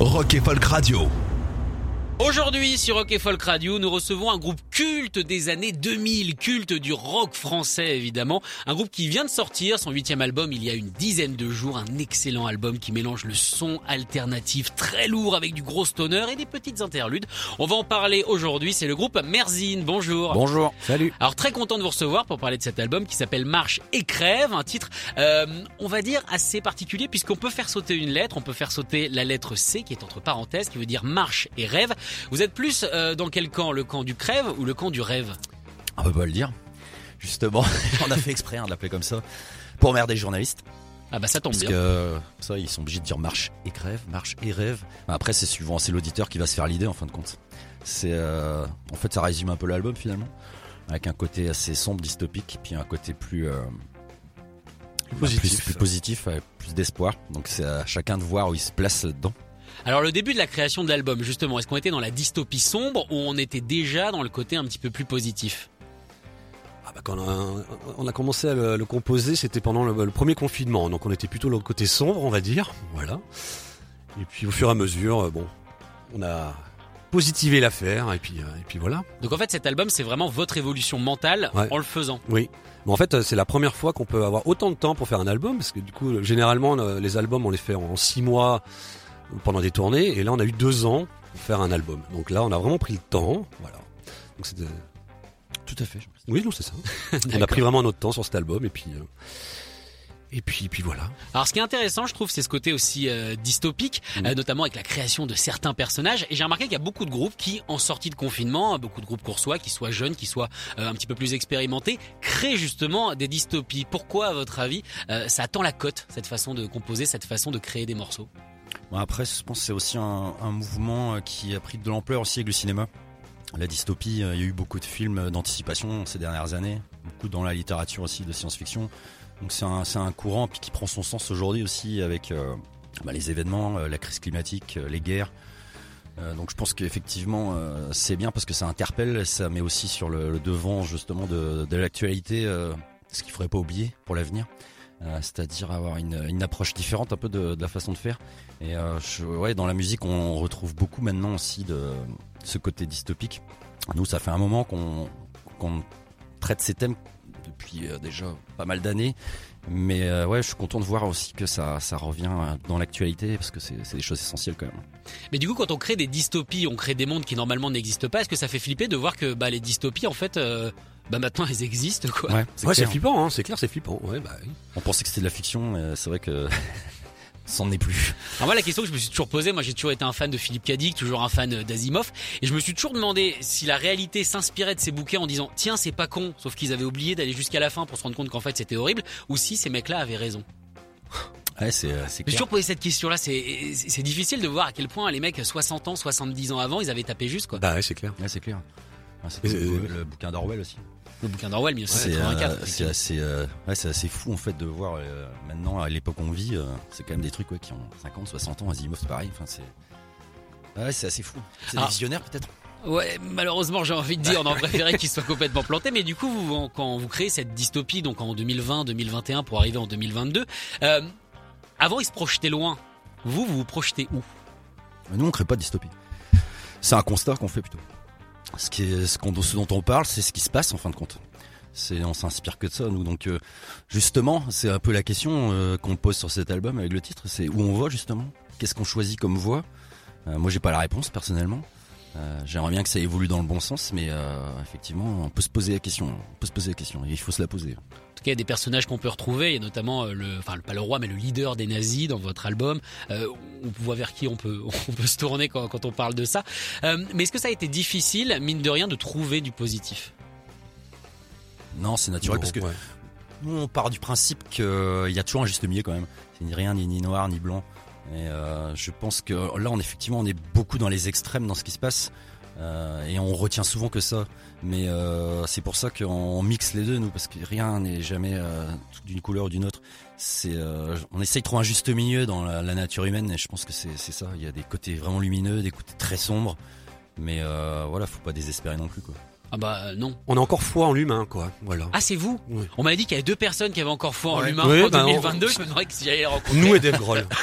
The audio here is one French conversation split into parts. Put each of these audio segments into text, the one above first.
Rock et Folk Radio. Aujourd'hui sur Rock et Folk Radio, nous recevons un groupe culte des années 2000, culte du rock français évidemment, un groupe qui vient de sortir son huitième album il y a une dizaine de jours, un excellent album qui mélange le son alternatif très lourd avec du gros stoner et des petites interludes. On va en parler aujourd'hui, c'est le groupe Merzine. Bonjour. Bonjour. Salut. Alors très content de vous recevoir pour parler de cet album qui s'appelle Marche et crève, un titre euh, on va dire assez particulier puisqu'on peut faire sauter une lettre, on peut faire sauter la lettre C qui est entre parenthèses qui veut dire marche et rêve. Vous êtes plus euh, dans quel camp? Le camp du crève ou le camp du rêve? On peut pas le dire. Justement, on a fait exprès hein, de l'appeler comme ça pour emmerder les journalistes. Ah bah ça tombe Parce bien. que ça, ils sont obligés de dire marche et crève, marche et rêve. Bah, après, c'est suivant, c'est l'auditeur qui va se faire l'idée en fin de compte. C'est, euh, en fait, ça résume un peu l'album finalement, avec un côté assez sombre, dystopique, puis un côté plus euh, positif. plus, plus positif, avec plus d'espoir. Donc c'est à chacun de voir où il se place dedans. Alors le début de la création de l'album justement, est-ce qu'on était dans la dystopie sombre ou on était déjà dans le côté un petit peu plus positif? Ah bah, quand on a, on a commencé à le, le composer, c'était pendant le, le premier confinement, donc on était plutôt le côté sombre, on va dire. Voilà. Et puis au fur et à mesure, euh, bon, on a positivé l'affaire, et puis, euh, et puis voilà. Donc en fait cet album c'est vraiment votre évolution mentale Ouais. en le faisant. Oui. Mais en fait, euh, c'est la première fois qu'on peut avoir autant de temps pour faire un album, parce que du coup, généralement, le- les albums, on les fait en six mois pendant des tournées, et là, on a eu deux ans pour faire un album. Donc là, on a vraiment pris le temps, voilà. Donc c'était Tout à fait. Oui, non, c'est ça. On a pris vraiment notre temps sur cet album et puis euh, et puis et puis voilà. Alors ce qui est intéressant je trouve c'est ce côté aussi euh, dystopique, euh, notamment avec la création de certains personnages. Et j'ai remarqué qu'il y a beaucoup de groupes qui en sortie de confinement, beaucoup de groupes coursois, qui soient jeunes, qui soient euh, un petit peu plus expérimentés, créent justement des dystopies. Pourquoi à votre avis ça attend la cote cette façon de composer, cette façon de créer des morceaux? Après, je pense que c'est aussi un, mouvement euh, qui a pris de l'ampleur aussi avec le cinéma. La dystopie, euh, il y a eu beaucoup de films d'anticipation ces dernières années, beaucoup dans la littérature aussi de science-fiction. Donc c'est un, un courant qui prend son sens aujourd'hui aussi avec euh, bah, les événements, euh, la crise climatique, euh, les guerres. Euh, donc je pense qu'effectivement euh, c'est bien parce que ça interpelle, ça met aussi sur le, devant justement de, de l'actualité euh, ce qu'il faudrait pas oublier pour l'avenir. Euh, c'est-à-dire avoir une, approche différente un peu de, la façon de faire. Et euh, ouais, dans la musique, on retrouve beaucoup maintenant aussi de ce côté dystopique. Nous, ça fait un moment qu'on traite ces thèmes depuis euh, déjà pas mal d'années. Mais ouais, je suis content de voir aussi que ça, revient dans l'actualité parce que c'est des choses essentielles quand même. Mais du coup, quand on crée des dystopies, on crée des mondes qui normalement n'existent pas. Est-ce que ça fait flipper de voir que bah, les dystopies, en fait, bah, maintenant elles existent quoi Ouais, c'est flippant, hein, c'est clair, c'est flippant. Ouais, bah, oui. On pensait que c'était de la fiction, mais c'est vrai que c'en est plus. Alors moi la question que je me suis toujours posée, moi j'ai toujours été un fan de Philippe Cadic, toujours un fan euh, d'Asimov, et je me suis toujours demandé si la réalité s'inspirait de ces bouquins en disant tiens c'est pas con, sauf qu'ils avaient oublié d'aller jusqu'à la fin pour se rendre compte qu'en fait c'était horrible, ou si ces mecs-là avaient raison. Ouais, c'est euh, J'ai toujours posé cette question-là, c'est difficile de voir à quel point les mecs 60 ans, 70 ans avant, ils avaient tapé juste quoi. bah ouais, c'est clair. Ouais, c'est clair. Ouais, c'est euh, le, le bouquin d'Orwell aussi. Le bouquin d'Orwell C'est 1984. euh, c'est effectivement. assez, euh, ouais, c'est assez fou en fait de voir euh, maintenant à l'époque on vit, euh, c'est quand même des trucs ouais, qui ont 50, 60 ans, Asimov c'est pareil. Enfin, c'est ouais, c'est assez fou. C'est Ah. des visionnaires peut-être. Ouais, malheureusement, j'ai envie de dire, on aurait préféré qu'il soit complètement planté, mais du coup, vous, quand vous créez cette dystopie, donc en 2020, 2021, pour arriver en 2022, euh, avant, ils se projetaient loin. Vous, vous vous projetez où? Nous on crée pas de dystopie. C'est un constat qu'on fait plutôt. Ce, qui ce, dont on parle, c'est ce qui se passe en fin de compte. C'est, on s'inspire que de ça, nous. Donc, euh, justement, c'est un peu la question euh, qu'on pose sur cet album avec le titre. C'est où on va justement? Qu'est-ce qu'on choisit comme voie Euh, Moi, j'ai pas la réponse personnellement. Euh, J'aimerais bien que ça évolue dans le bon sens, mais euh, effectivement, on peut se poser la question. On peut se poser la question. Et il faut se la poser. En tout cas, il y a des personnages qu'on peut retrouver. Il y a notamment euh, le, enfin, pas le roi, mais le leader des nazis dans votre album. Euh, on voit vers qui on peut, on peut se tourner quand, quand on parle de ça. Euh, mais est-ce que ça a été difficile, mine de rien, de trouver du positif? Non, c'est naturel parce que ouais. nous on part du principe qu'il y a toujours un juste milieu quand même. C'est ni rien ni, ni noir ni blanc. Et euh, je pense que là, on effectivement, on est beaucoup dans les extrêmes dans ce qui se passe. Euh, et on retient souvent que ça. Mais euh, c'est pour ça qu'on mixe les deux, nous, parce que rien n'est jamais euh, d'une couleur ou d'une autre. C'est, euh, on essaye de trouver un juste milieu dans la, la nature humaine, et je pense que c'est, c'est ça. Il y a des côtés vraiment lumineux, des côtés très sombres. Mais euh, voilà, faut pas désespérer non plus, quoi. Ah bah euh, non. On a encore foi en l'humain, quoi. Voilà. Ah c'est vous Oui. On m'avait dit qu'il y avait deux personnes qui avaient encore foi en Ouais. l'humain Oui, en bah, on- 2022. Je me demandais si j'allais les rencontrer. Nous et Dave Grohl.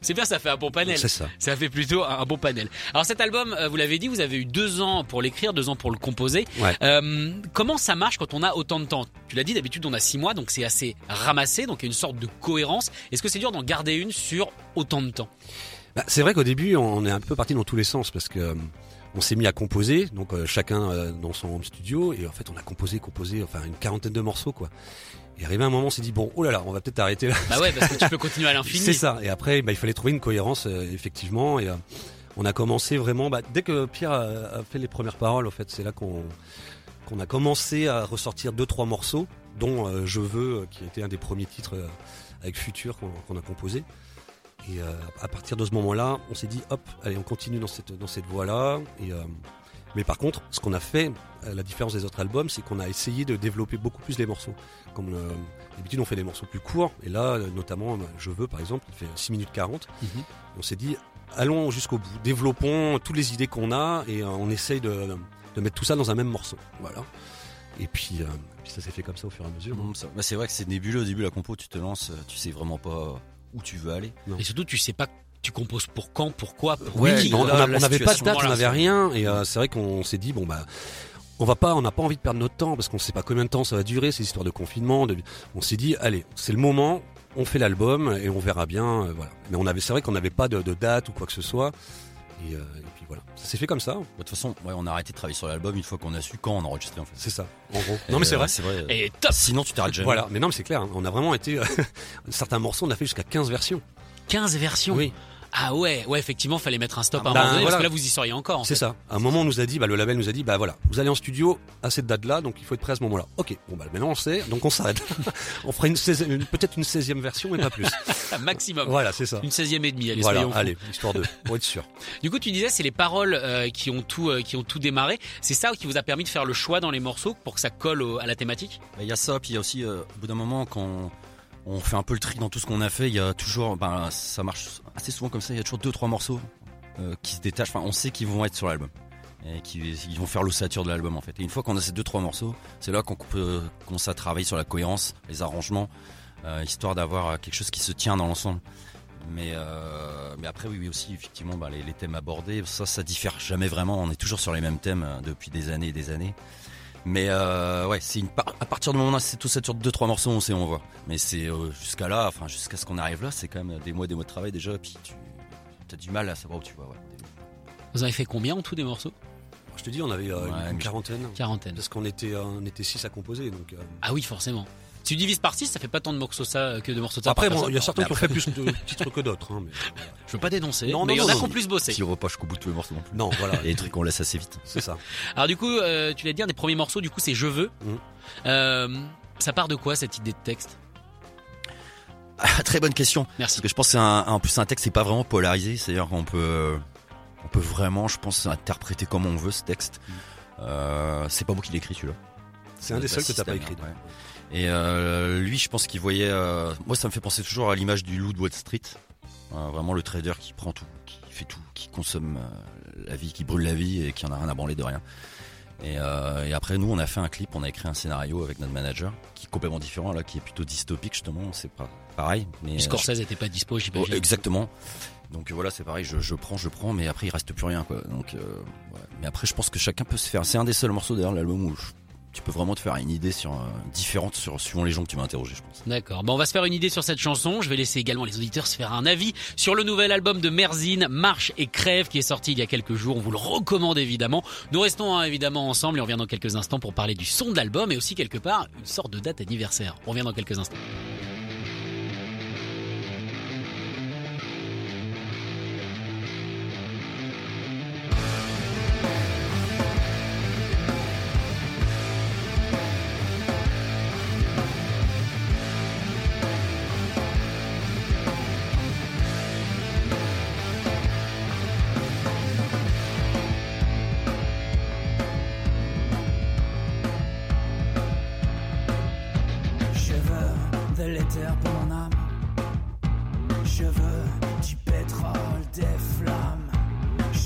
C'est bien, ça fait un bon panel. C'est ça. Ça fait plutôt un bon panel. Alors cet album, euh, vous l'avez dit, vous avez eu deux ans pour l'écrire, deux ans pour le composer. Ouais. Euh, comment ça marche quand on a autant de temps? Tu l'as dit, d'habitude on a six mois, donc c'est assez ramassé, donc il y a une sorte de cohérence. Est-ce que c'est dur d'en garder une sur autant de temps? Bah, c'est vrai qu'au début, on est un peu parti dans tous les sens parce que euh, on s'est mis à composer, donc euh, chacun euh, dans son home studio, et en fait, on a composé, composé, enfin une quarantaine de morceaux, quoi. Et arrivé un moment, on s'est dit bon, oh là là, on va peut-être arrêter là. Bah ouais, parce que tu peux continuer à l'infini. C'est ça. Et après, bah, il fallait trouver une cohérence, euh, effectivement. Et euh, on a commencé vraiment. Bah, dès que Pierre a, a fait les premières paroles, en fait, c'est là qu'on qu'on a commencé à ressortir deux trois morceaux, dont euh, Je veux, qui a été un des premiers titres euh, avec Futur qu'on qu'on a composé. Et euh, à partir de ce moment-là, on s'est dit hop, allez, on continue dans cette dans cette voie-là. Et euh, mais par contre, ce qu'on a fait, euh, la différence des autres albums, c'est qu'on a essayé de développer beaucoup plus les morceaux. Comme euh, d'habitude, on fait des morceaux plus courts. Et là, euh, notamment, euh, Je veux, par exemple, il fait 6 minutes 40. Mhm. On s'est dit, allons jusqu'au bout, développons toutes les idées qu'on a et on essaye de, de mettre tout ça dans un même morceau. Voilà. Et puis, euh, puis ça s'est fait comme ça au fur et à mesure. Mmh, ça- bah, c'est vrai que c'est nébuleux au début la compo, tu te lances, tu sais vraiment pas où tu veux aller. Et surtout, tu sais pas tu composes pour quand, pourquoi, pour Ouais, qui. on n'avait pas de date, on n'avait rien, et euh, c'est vrai qu'on s'est dit bon bah on va pas, on n'a pas envie de perdre notre temps parce qu'on sait pas combien de temps ça va durer, ces histoires de confinement. de- On s'est dit allez, c'est le moment, on fait l'album et on verra bien, euh, voilà. Mais on avait, c'est vrai qu'on n'avait pas de, de date ou quoi que ce soit, et, euh, et puis voilà, ça s'est fait comme ça, De toute façon, ouais, on a arrêté de travailler sur l'album une fois qu'on a su quand on enregistrait en fait. c'est ça, en gros. Et, Non mais c'est euh, vrai. Vrai. Et top Sinon tu t'arrêtes jamais. Voilà, mais non mais c'est clair, hein, on a vraiment été certains morceaux, on a fait jusqu'à 15 versions. 15 versions? Oui. Ah ouais, ouais, effectivement, fallait mettre un stop Ah à un bah, moment donné, parce que là, vous y seriez encore. en C'est ça. À un moment, on nous a dit, bah, le label nous a dit, bah voilà, vous allez en studio à cette date-là, donc il faut être prêt à ce moment-là. Ok, bon bah maintenant on sait, donc on s'arrête. on fera une 16e une- peut-être une 16e version, mais pas plus. Maximum. voilà, c'est ça. Une 16e et demie, allez, Voilà, allez, histoire de, pour être sûr. Du coup, tu disais, c'est les paroles euh, qui ont tout, euh, qui ont tout démarré. C'est ça qui vous a permis de faire le choix dans les morceaux pour que ça colle au- à la thématique? Bah, Il y a ça, puis il y a aussi, euh, au bout d'un moment, quand on fait un peu le tri dans tout ce qu'on a fait, il y a toujours, ben, ça marche assez souvent comme ça, il y a toujours deux, trois morceaux euh, qui se détachent. Enfin, on sait qu'ils vont être sur l'album. Et qui ils vont faire l'ossature de l'album en fait. Et une fois qu'on a ces deux trois morceaux, c'est là qu'on peut à travailler sur la cohérence, les arrangements, euh, histoire d'avoir quelque chose qui se tient dans l'ensemble. Mais euh, mais après oui, oui aussi effectivement bah, les, thèmes abordés, ça ça diffère jamais vraiment. On est toujours sur les mêmes thèmes depuis des années et des années. Mais euh, ouais, c'est une par- à partir du moment où c'est tout ça sur deux trois morceaux, on sait, on voit. Mais c'est euh, jusqu'à là, enfin jusqu'à ce qu'on arrive là, c'est quand même des mois, des mois de travail déjà. Puis tu as du mal à savoir où tu vas. Ouais. Vous avez fait combien en tout des morceaux? Je te dis, on avait euh, Ouais, une quarantaine. Quarantaine. Parce qu'on était, euh, on était six à composer, donc. euh, Ah oui, forcément. Si tu divises par 6, ça fait pas tant de morceaux ça que de morceaux de ça. Après, bon, il y a certains qui ont fait plus de titres que d'autres. Hein, mais. Je veux pas dénoncer, Non, mais il y en a qui ont plus bossé. Qui pas jusqu'au bout de tous les morceaux non plus. Non, voilà. Et des trucs qu'on laisse assez vite. C'est ça. Alors du coup, euh, tu l'as dit, un des premiers morceaux, du coup, c'est Je veux. Mhm. Euh, ça part de quoi cette idée de texte? Ah, très bonne question. Merci. Parce que je pense que c'est un, en plus un texte, c'est pas vraiment polarisé. C'est-à-dire qu'on peut, on peut vraiment, je pense, interpréter comme on veut ce texte. Euh, c'est pas moi qui l'écris celui-là. C'est un des seuls que t'as pas écrit. ouais. Et euh, lui, je pense qu'il voyait. euh, moi, ça me fait penser toujours à l'image du loup de Wall Street. Euh, vraiment le trader qui prend tout, qui fait tout, qui consomme euh, la vie, qui brûle la vie et qui en a rien à branler de rien. Et, et après, nous, on a fait un clip, on a écrit un scénario avec notre manager qui est complètement différent, là, qui est plutôt dystopique justement. C'est pas pareil. Mais Scorsese était pas dispo, Oh, j'imagine. exactement. Donc voilà, c'est pareil, je, je prends, je prends, mais après il reste plus rien, quoi. Donc, euh, ouais. mais après, je pense que chacun peut se faire. C'est un des seuls morceaux d'ailleurs de l'album où je- tu peux vraiment te faire une idée sur euh, différente sur suivant les gens que tu vas interroger, je pense. D'accord. Bon, on va se faire une idée sur cette chanson. Je vais laisser également les auditeurs se faire un avis sur le nouvel album de Merzine, Marche et Crève, qui est sorti il y a quelques jours. On vous le recommande évidemment. Nous restons hein, évidemment ensemble et on revient dans quelques instants pour parler du son de l'album et aussi quelque part une sorte de date anniversaire. On revient dans quelques instants.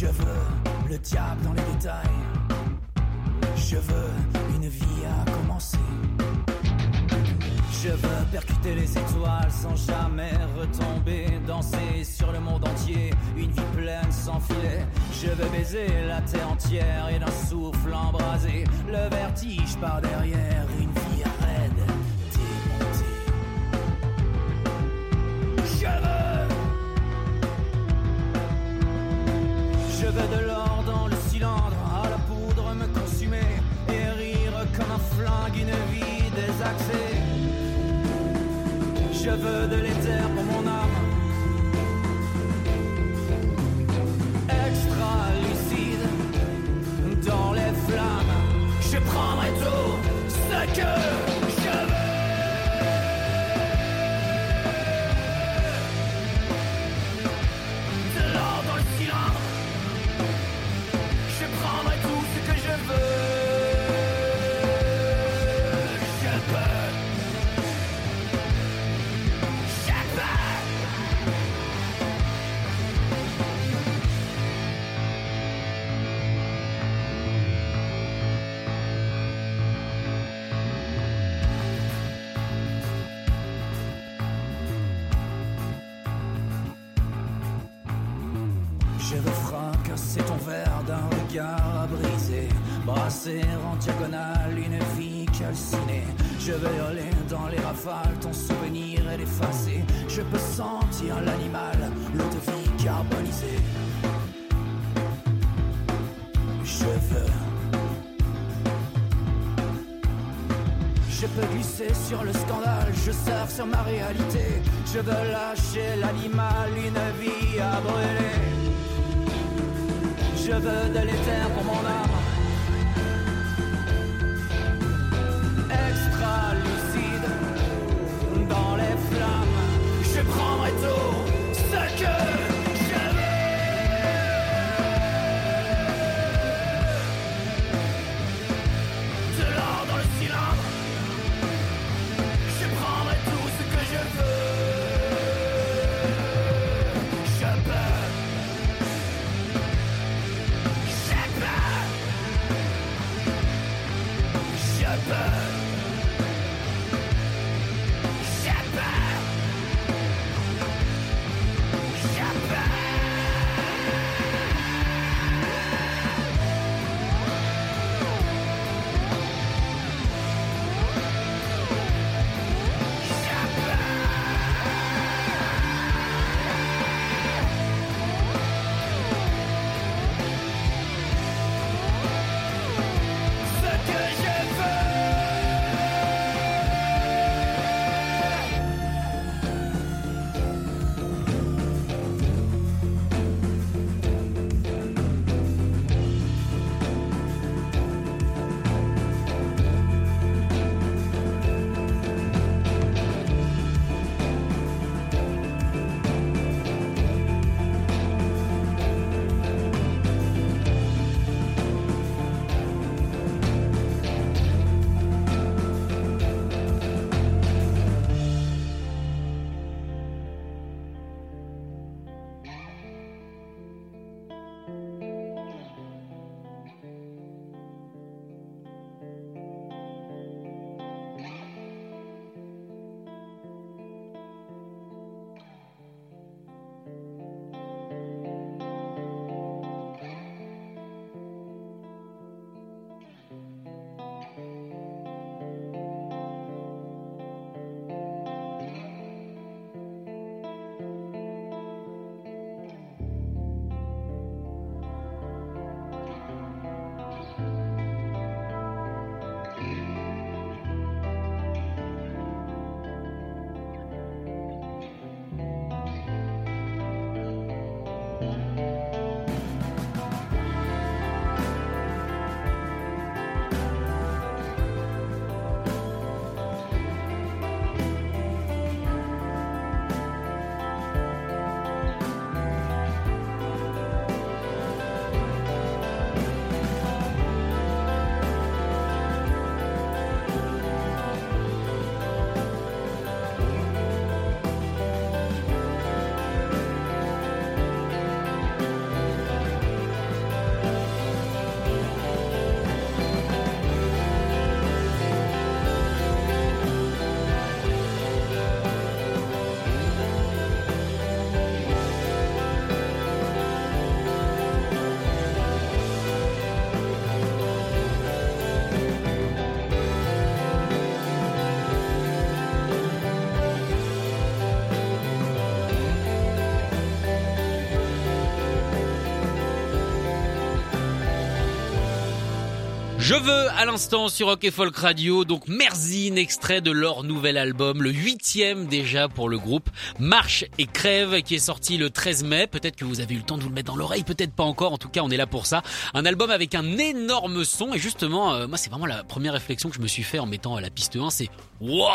Je veux le diable dans les détails. Je veux une vie à commencer. Je veux percuter les étoiles sans jamais retomber, danser sur le monde entier, une vie pleine sans filet. Je veux baiser la terre entière et d'un souffle embrasé, le vertige par derrière, de l'or dans le cylindre, à la poudre me consumer et rire comme un flingue, une vie désaxée. Je veux de l'éther pour mon âme. Extra lucide dans les flammes. Je prendrai tout ce que peux glisser sur le scandale, je surfe sur ma réalité. Je veux lâcher l'animal, une vie à brûler. Je veux de l'éther pour mon âme. Extra lucide dans les flammes. Je prendrai tout Je peux. Je veux à l'instant sur Rock et Folk Radio, donc Merzine, extrait de leur nouvel album, le huitième déjà pour le groupe, Marche et Crève, qui est sorti le 13 mai. Peut-être que vous avez eu le temps de vous le mettre dans l'oreille, peut-être pas encore. En tout cas, on est là pour ça. Un album avec un énorme son. Et justement, euh, moi, c'est vraiment la première réflexion que je me suis fait en mettant à la piste 1. C'est waouh,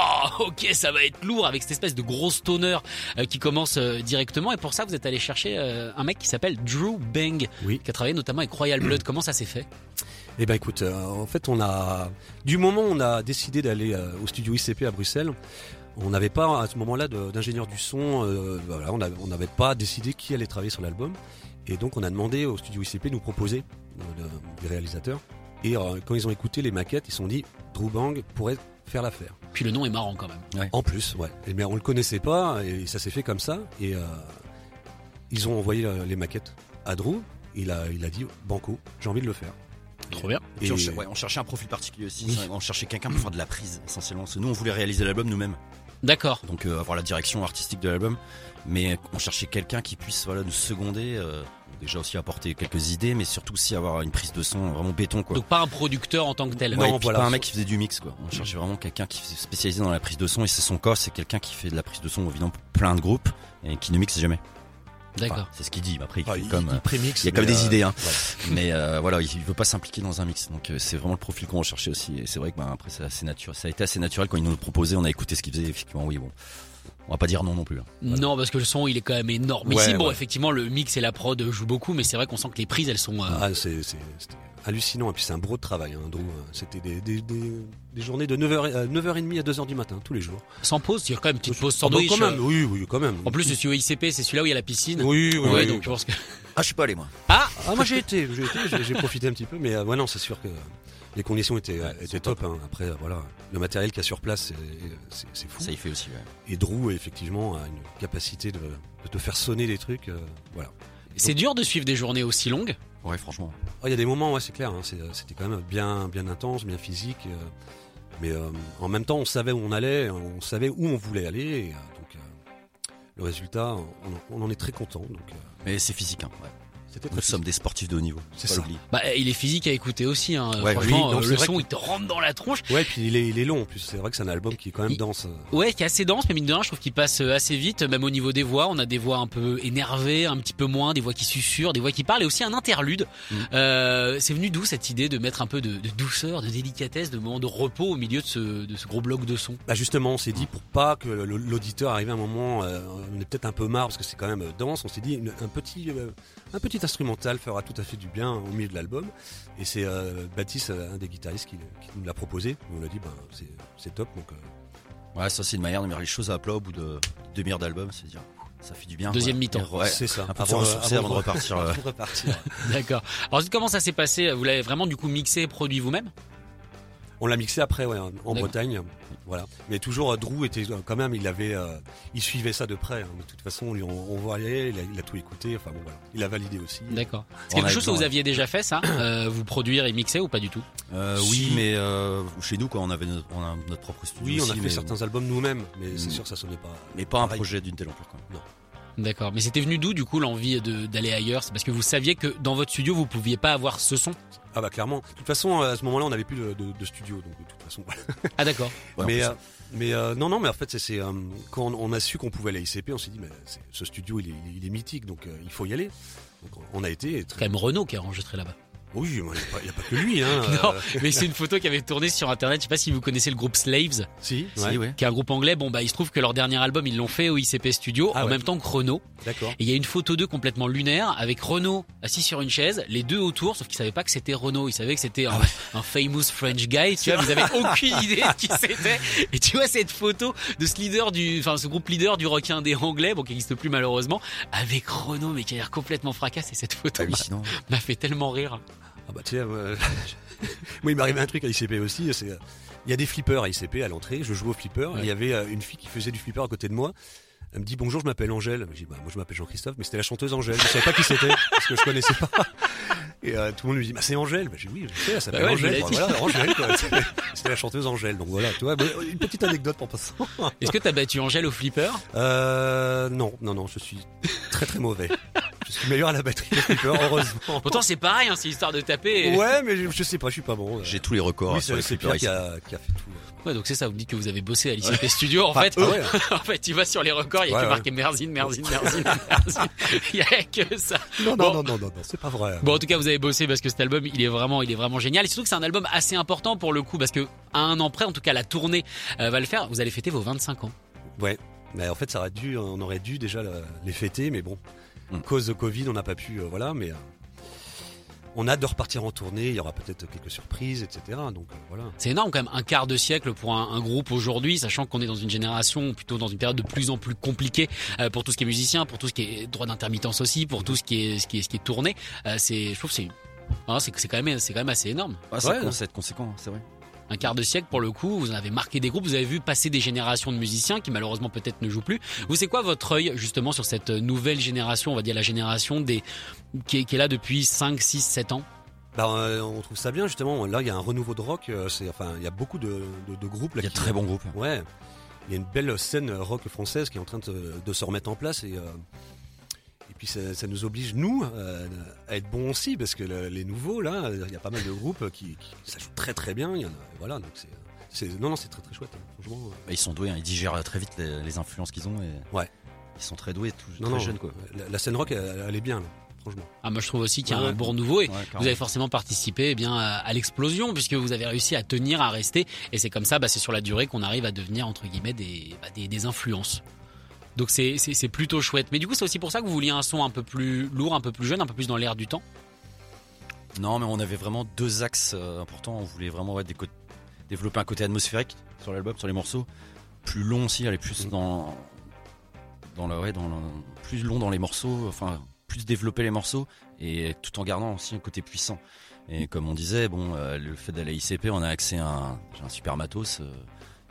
ok, ça va être lourd avec cette espèce de gros stoner euh, qui commence euh, directement. Et pour ça, vous êtes allé chercher euh, un mec qui s'appelle Drew Bang, Oui. qui a travaillé notamment avec Royal Blood. Comment ça s'est fait? Eh ben écoute, euh, en fait on a du moment où on a décidé d'aller euh, au studio ICP à Bruxelles, on n'avait pas à ce moment-là d'ingénieur du son, euh, voilà, on n'avait on n'avait pas décidé qui allait travailler sur l'album, et donc on a demandé au studio ICP de nous proposer euh, des réalisateurs. Et euh, quand ils ont écouté les maquettes, ils se sont dit Drew Bang pourrait faire l'affaire. Puis le nom est marrant quand même. En plus, ouais. Et bien on le connaissait pas et ça s'est fait comme ça. Et euh, ils ont envoyé euh, les maquettes à Drew. Il a, il a dit Banco, j'ai envie de le faire. Trop bien. Et- on, cher- ouais, on cherchait un profil particulier aussi. Oui. On cherchait quelqu'un pour faire de la prise essentiellement. Parce que nous, on voulait réaliser l'album nous-mêmes. D'accord. Donc euh, avoir la direction artistique de l'album. Mais on cherchait quelqu'un qui puisse voilà, nous seconder. euh, déjà aussi apporter quelques idées, mais surtout aussi avoir une prise de son vraiment béton. Quoi. Donc pas un producteur en tant que tel. Non, Ouais, et puis voilà. pas un mec qui faisait du mix quoi. On cherchait vraiment quelqu'un qui est spécialisé dans la prise de son et c'est son cas, c'est quelqu'un qui fait de la prise de son évidemment pour plein de groupes et qui ne mixe jamais. D'accord. Enfin, c'est ce qu'il dit. mais Après, il, Ah, fait il, comme, il prémixe, il y a comme des euh, idées, hein. voilà. mais euh, voilà, il, il veut pas s'impliquer dans un mix. Donc euh, c'est vraiment le profil qu'on recherchait aussi. Et c'est vrai que bah, après c'est assez naturel. Ça a été assez naturel quand il nous le proposait. On a écouté ce qu'il faisait. Effectivement, oui bon. On va pas dire non non plus. hein. Non, parce que le son il est quand même énorme. Ouais, Ici, bon, ouais. effectivement, le mix et la prod jouent beaucoup, mais c'est vrai qu'on sent que les prises elles sont. euh, Ah, c'est, hallucinant. Et puis c'est un gros travail, hein, Drew. C'était des, des, des, des journées de 9h, euh, 9h30 à 2h du matin, tous les jours. Sans pause, il y a quand même une petite pause Ah, bah, sandwich. quand même, euh. oui, oui, quand même. En plus, le studio ICP, c'est celui-là où il y a la piscine. oui, oui, ouais, oui. donc je pense que. Ah, je suis pas allé moi. Ah Ah, moi j'ai été, j'ai profité un petit peu, mais euh, ouais, non, c'est sûr que les conditions étaient, Ouais, étaient top. hein. Après, euh, voilà, le matériel qu'il y a sur place, c'est, c'est fou. Ça y fait aussi. Ouais. Et Drew, effectivement, a une capacité de, de te faire sonner des trucs. euh, voilà. C'est dur de suivre des journées aussi longues? Ouais, franchement. Oh, Il y a des moments, ouais, c'est clair. hein, c'était quand même bien, bien intense, bien physique. euh, mais euh, en même temps, on savait où on allait, on savait où on voulait aller. Et, euh, donc, euh, le résultat, on, on en est très content. Donc, euh, Mais c'est physique. Hein. Ouais. C'était Nous sommes des sportifs de haut niveau. C'est ça. Bah, il est physique à écouter aussi. Hein. Ouais, Franchement, oui, non, euh, le son que- il te rentre dans la tronche. Ouais, puis il est, il est long en plus. C'est vrai que c'est un album qui est quand même Il- dense. Ouais, qui est assez dense, mais mine de rien, je trouve qu'il passe euh, assez vite, même au niveau des voix. On a des voix un peu énervées, un petit peu moins, des voix qui susurrent, des voix qui parlent, et aussi un interlude. Mm. Euh, c'est venu d'où cette idée de mettre un peu de, de douceur, de délicatesse, de moment de repos au milieu de ce, de ce gros bloc de son? Bah justement, on s'est dit pour pas que l'auditeur arrive à un moment, euh, on est peut-être un peu marre parce que c'est quand même dense. On s'est dit une- un petit, euh, un petit instrumental fera tout à fait du bien au milieu de l'album. Et c'est euh, Baptiste, euh, un des guitaristes, qui, qui nous l'a proposé. On a dit, bah, c'est- top. Donc, euh, Ouais, ça c'est une manière de mettre les choses à plat au bout de demi-heure d'album, c'est dire ça fait du bien. Deuxième mi-temps. Ouais. c'est ça. Un peu de se ressourcer avant de repartir, avant repartir. D'accord. Alors comment ça s'est passé? Vous l'avez vraiment du coup mixé et produit vous-même? On l'a mixé après, ouais, en. Bretagne, voilà. Mais toujours, euh, Drew était euh, quand même, il avait, euh, il suivait ça de près. hein. De toute façon, on, lui- on, on voyait, il a, il a tout écouté. Enfin bon, voilà. Il a validé aussi. D'accord. C'est quelque chose que vous aviez déjà fait ça euh, Vous produire et mixer ou pas du tout? Euh, Si. oui, mais euh, chez nous, quoi, on avait notre, on a notre propre studio. Oui, on a fait mais, certains albums nous-mêmes, mais c'est Mm. sûr que ça sonnait pas. mais pas un pareil. projet d'une telle ampleur. Quoi. D'accord. Mais c'était venu d'où du coup l'envie d'aller ailleurs? C'est parce que vous saviez que dans votre studio vous pouviez pas avoir ce son? Ah bah clairement. De toute façon, à ce moment-là, on n'avait plus de, de- de studio, donc de toute façon. voilà. Ah d'accord. Ouais, mais euh, mais euh, non, non, mais en fait, c'est- euh, quand on, on a su qu'on pouvait aller à ICP, on s'est dit, mais c'est- ce studio, il est, il est- mythique, donc euh, il faut y aller. Donc on a été. et C'est Très... quand même Renault qui a enregistré là-bas. Oui, il n'y a, pas que lui. Hein, Non, euh, mais c'est une photo qui avait tourné sur internet. Je sais pas si vous connaissez le groupe Slaves, si, si, ouais, ouais. qui est un groupe anglais. Bon bah il se trouve que leur dernier album ils l'ont fait au ICP Studio Ah en ouais. même temps que Renault. d'accord. Et il y a une photo d'eux complètement lunaire avec Renault assis sur une chaise, les deux autour, sauf qu'ils savaient pas que c'était Renault. Ils savaient que c'était un, un famous French guy. Tu vois, vous avez aucune idée de qui c'était. Et tu vois cette photo de ce leader du, enfin ce groupe leader du rock indé anglais, bon qui n'existe plus malheureusement, avec Renault mais qui a l'air complètement fracassé. Cette photo Hallucinant. m'a fait tellement rire. Ah bah tiens, euh, moi il arrivé un truc à ICP aussi. C'est, euh, il y a des flippers à ICP à l'entrée. Je joue au flipper. Ouais. Il y avait euh, une fille qui faisait du flipper à côté de moi. Elle me dit bonjour, je m'appelle Angèle. Je dis bah moi je m'appelle Jean-Christophe, mais c'était la chanteuse Angèle. Je savais pas qui c'était parce que je connaissais pas. Et euh, tout le monde lui dit bah c'est Angèle. Bah, j'ai dit oui, je sais, elle s'appelle Bah ouais, je Angèle. Bah, voilà, Angèle. quoi. C'était la chanteuse Angèle. Donc voilà, tu vois, bah, une petite anecdote pour passant. Est-ce que t'as battu Angèle au flipper? Euh, non, non, non, je suis très très mauvais. Meilleur à la batterie que Flipper, heureusement. Pourtant, c'est pareil, hein, c'est histoire de taper. Ouais, mais je, je sais pas, je suis pas bon. J'ai tous les records Oui, sur c'est Pierre qui a, qui a fait tout. Ouais, donc c'est ça, vous me dites que vous avez bossé à l'ICP Studio. En fait, ah ouais. en fait, tu vas sur les records, il y a Ouais, que marqué Merzine, Merzine, Merzine, Merzine. Il y a que ça. Non, Bon. non, non, non, non, non, c'est pas vrai. Bon, en tout cas, vous avez bossé parce que cet album, il est vraiment, il est vraiment génial. Et surtout que c'est un album assez important pour le coup, parce que à un an près, en tout cas, la tournée euh, va le faire. Vous allez fêter vos 25 ans. Ouais, mais en fait, ça aurait dû, on aurait dû déjà le- les fêter, mais bon, À cause de Covid, on n'a pas pu, euh, voilà, mais euh, on a hâte de repartir en tournée. Il y aura peut-être quelques surprises, etc. Donc euh, voilà. C'est énorme quand même, un quart de siècle pour un, un groupe aujourd'hui, sachant qu'on est dans une génération, plutôt dans une période de plus en plus compliquée euh, pour tout ce qui est musicien, pour tout ce qui est droit d'intermittence aussi, pour tout ce qui est, ce qui est, ce qui est tourné. Euh, c'est, je trouve que c'est, ah, c'est, c'est quand même, c'est quand même assez énorme. Ah, ça Ouais. conséquent, hein, c'est vrai. Un quart de siècle pour le coup, vous en avez marqué des groupes, vous avez vu passer des générations de musiciens qui malheureusement peut-être ne jouent plus. Vous c'est quoi votre œil justement sur cette nouvelle génération, on va dire la génération des qui est, qui est là depuis 5, 6, 7 ans? Bah, euh, on trouve ça bien justement. Là, il y a un renouveau de rock. euh, C'est, enfin, il y a beaucoup de, de, de groupes là. Il y a qui- très bons groupes. Ouais, il y a une belle scène rock française qui est en train de, de se remettre en place et, euh, et puis ça, ça nous oblige nous euh, à être bons aussi parce que le- les nouveaux là, il y a pas mal de groupes qui, qui ça joue très très bien. Il y en a, voilà, donc c'est, non non c'est très très chouette. hein, franchement, euh, Bah, Ils sont doués, hein, ils digèrent très vite les, les influences qu'ils ont. Et Ouais. Ils sont très doués, tout, non très non, jeunes quoi. La, la scène rock elle, elle est bien là, franchement. Ah, moi je trouve aussi qu'il y a Ouais, un ouais. bon renouveau et Ouais, vous avez forcément participé eh bien à, à l'explosion puisque vous avez réussi à tenir, à rester et c'est comme ça, bah, c'est sur la durée qu'on arrive à devenir entre guillemets des, bah, des, des influences. Donc c'est, plutôt chouette. Mais du coup c'est aussi pour ça que vous vouliez un son un peu plus lourd, un peu plus jeune, un peu plus dans l'air du temps? Non, mais on avait vraiment deux axes euh, importants. On voulait vraiment ouais, développer un côté atmosphérique sur l'album, sur les morceaux. Plus long aussi, aller plus dans, dans le, ouais, dans le- plus long dans les morceaux, enfin plus développer les morceaux et tout en gardant aussi un côté puissant. Et comme on disait, bon, euh, le fait d'aller à ICP, on a accès à un, un super matos. euh,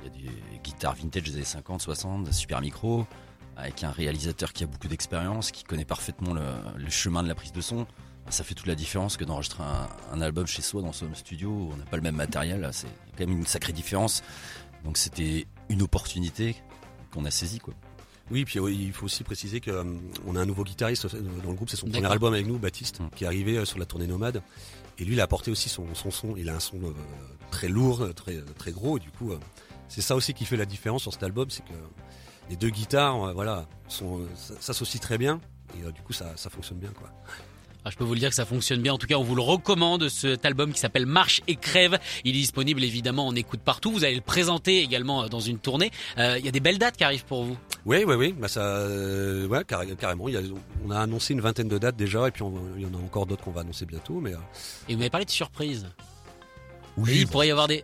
Il y a des guitares vintage des années 50, 60, des super micros, avec un réalisateur qui a beaucoup d'expérience, qui connaît parfaitement le, le chemin de la prise de son. Ça fait toute la différence que d'enregistrer un, un album chez soi dans son studio où on n'a pas le même matériel. C'est quand même une sacrée différence. Donc c'était une opportunité qu'on a saisie quoi. Oui, puis il faut aussi préciser que euh, a un nouveau guitariste euh, dans le groupe, c'est son premier album avec nous, Baptiste, Mm. qui est arrivé euh, sur la tournée Nomade. Et lui, il a apporté aussi son, son son. Il a un son euh, très lourd, très très gros. Et du coup, euh, c'est ça aussi qui fait la différence sur cet album, c'est que les deux guitares, euh, voilà, euh, s'associent très bien. Et euh, du coup, ça, ça fonctionne bien, quoi. Ah, je peux vous le dire que ça fonctionne bien. En tout cas, on vous le recommande, cet album qui s'appelle Marche et Crève. Il est disponible évidemment en écoute partout. Vous allez le présenter également dans une tournée. Euh, Il y a des belles dates qui arrivent pour vous. Oui, oui, oui. Bah ça, euh, ouais, carré- carrément. Il y a, on a annoncé une vingtaine de dates déjà, et puis on- il y en a encore d'autres qu'on va annoncer bientôt. Mais euh, Et vous m'avez parlé de surprises. Oui, il pourrait y avoir des...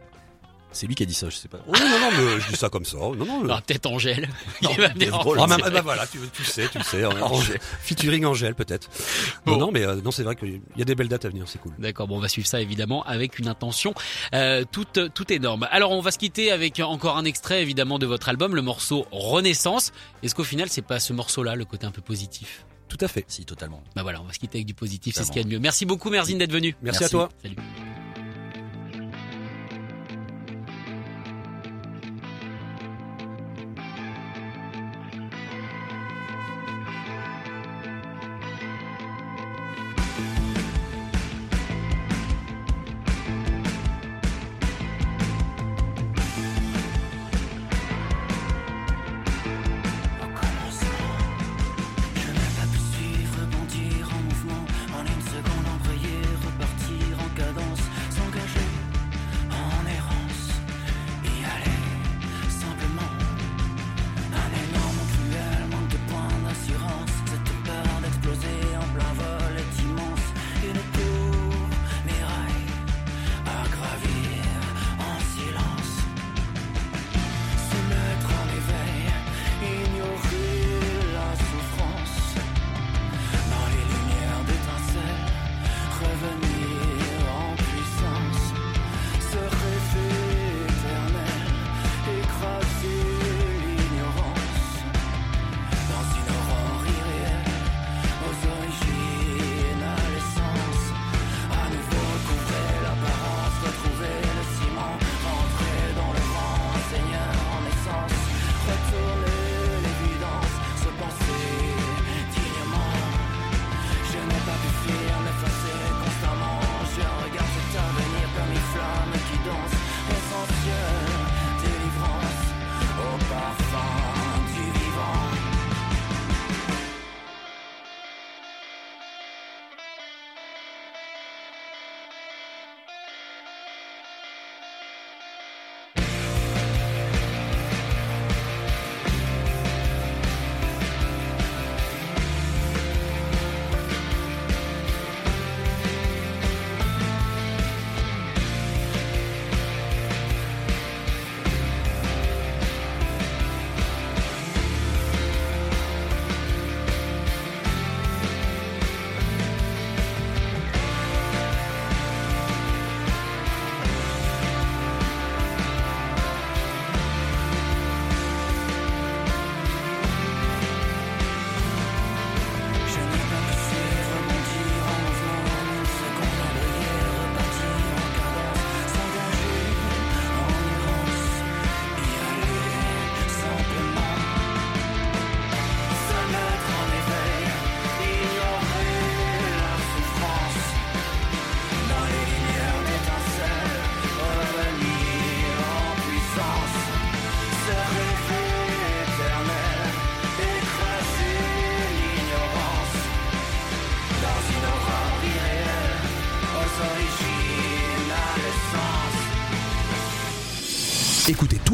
c'est lui qui a dit ça, je sais pas. oui, non, non, mais je dis ça comme ça. Non, non. Alors, peut-être Angèle. Il va venir en Ah, plus. bah, bah, voilà, tu, tu sais, tu le sais. Angèle. Featuring Angèle, peut-être. Bon. Non, non, mais euh, non, c'est vrai qu'il y a des belles dates à venir, c'est cool. D'accord, bon, on va suivre ça évidemment avec une intention euh, toute, toute énorme. Alors, on va se quitter avec encore un extrait évidemment de votre album, le morceau Renaissance. Est-ce qu'au final, c'est pas ce morceau-là le côté un peu positif? Tout à fait. Si, totalement. Bah voilà, on va se quitter avec du positif, c'est ce qu'il y a de mieux. Merci beaucoup, Merzine, d'être venu. Merci, à toi. Salut.